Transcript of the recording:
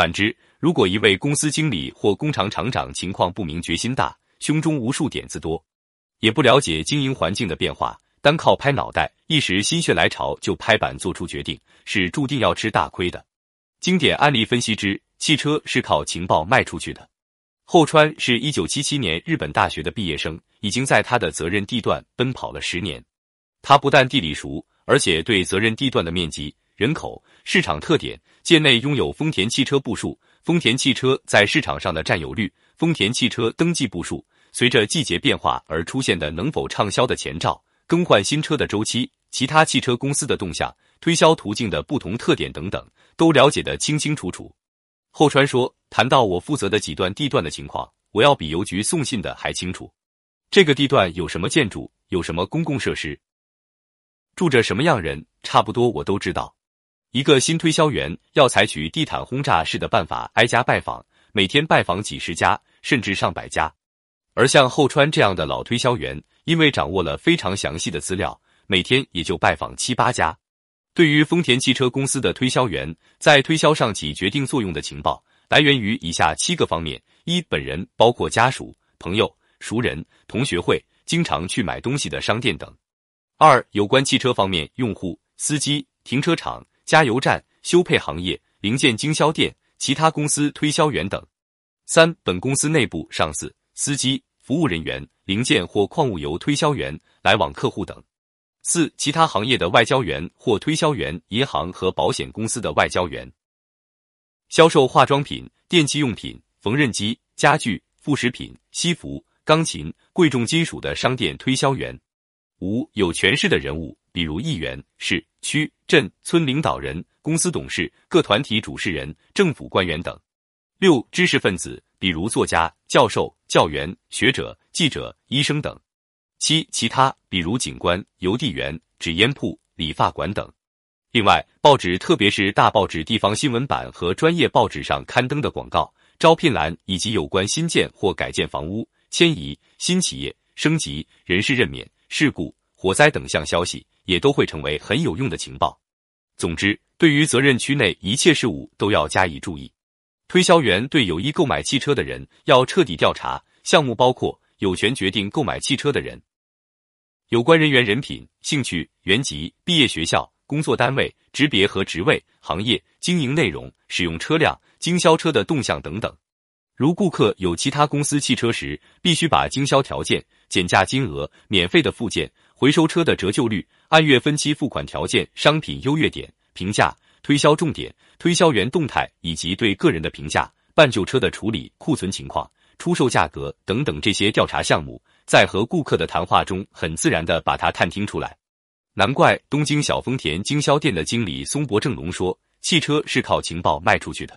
反之，如果一位公司经理或工厂厂长情况不明、决心大、胸中无数点子多，也不了解经营环境的变化，单靠拍脑袋，一时心血来潮就拍板做出决定，是注定要吃大亏的。经典案例分析之：汽车是靠情报卖出去的。后川是一九七七年日本大学的毕业生，已经在他的责任地段奔跑了十年。他不但地理熟，而且对责任地段的面积、人口、市场特点，界内拥有丰田汽车部数、丰田汽车在市场上的占有率、丰田汽车登记部数，随着季节变化而出现的能否畅销的前兆、更换新车的周期、其他汽车公司的动向、推销途径的不同特点等等，都了解得清清楚楚。后川说：“谈到我负责的几段地段的情况，我要比邮局送信的还清楚。这个地段有什么建筑，有什么公共设施，住着什么样人，差不多我都知道。一个新推销员要采取地毯轰炸式的办法，挨家拜访，每天拜访几十家，甚至上百家。而像后川这样的老推销员，因为掌握了非常详细的资料，每天也就拜访七八家。”对于丰田汽车公司的推销员在推销上起决定作用的情报，来源于以下七个方面：一、本人，包括家属、朋友、熟人、同学会、经常去买东西的商店等；二、有关汽车方面，用户、司机、停车场、加油站、修配行业、零件经销店、其他公司推销员等；三、本公司内部上司、司机、服务人员、零件或矿物油推销员来往客户等。四、其他行业的外交员或推销员，银行和保险公司的外交员，销售化妆品、电器用品、缝纫机、家具、副食品、西服、钢琴、贵重金属的商店推销员。五、有权势的人物，比如议员、市、区、镇、村领导人、公司董事、各团体主事人、政府官员等。六、知识分子，比如作家、教授、教员、学者、记者、医生等。七、其他，比如警官、邮递员、纸烟铺、理发馆等。另外，报纸，特别是大报纸、地方新闻版和专业报纸上刊登的广告、招聘栏，以及有关新建或改建房屋、迁移、新企业升级、人事任免、事故、火灾等项消息，也都会成为很有用的情报。总之，对于责任区内一切事务都要加以注意。推销员对有意购买汽车的人要彻底调查，项目包括有权决定购买汽车的人。有关人员人品、兴趣、原籍、毕业学校、工作单位、职别和职位、行业、经营内容、使用车辆、经销车的动向等等。如顾客有其他公司汽车时，必须把经销条件、减价金额、免费的附件、回收车的折旧率、按月分期付款条件、商品优越点、评价、推销重点、推销员动态以及对个人的评价、办旧车的处理、库存情况、出售价格等等这些调查项目。在和顾客的谈话中，很自然的把它探听出来。难怪东京小丰田经销店的经理松柏正隆说：“汽车是靠情报卖出去的。”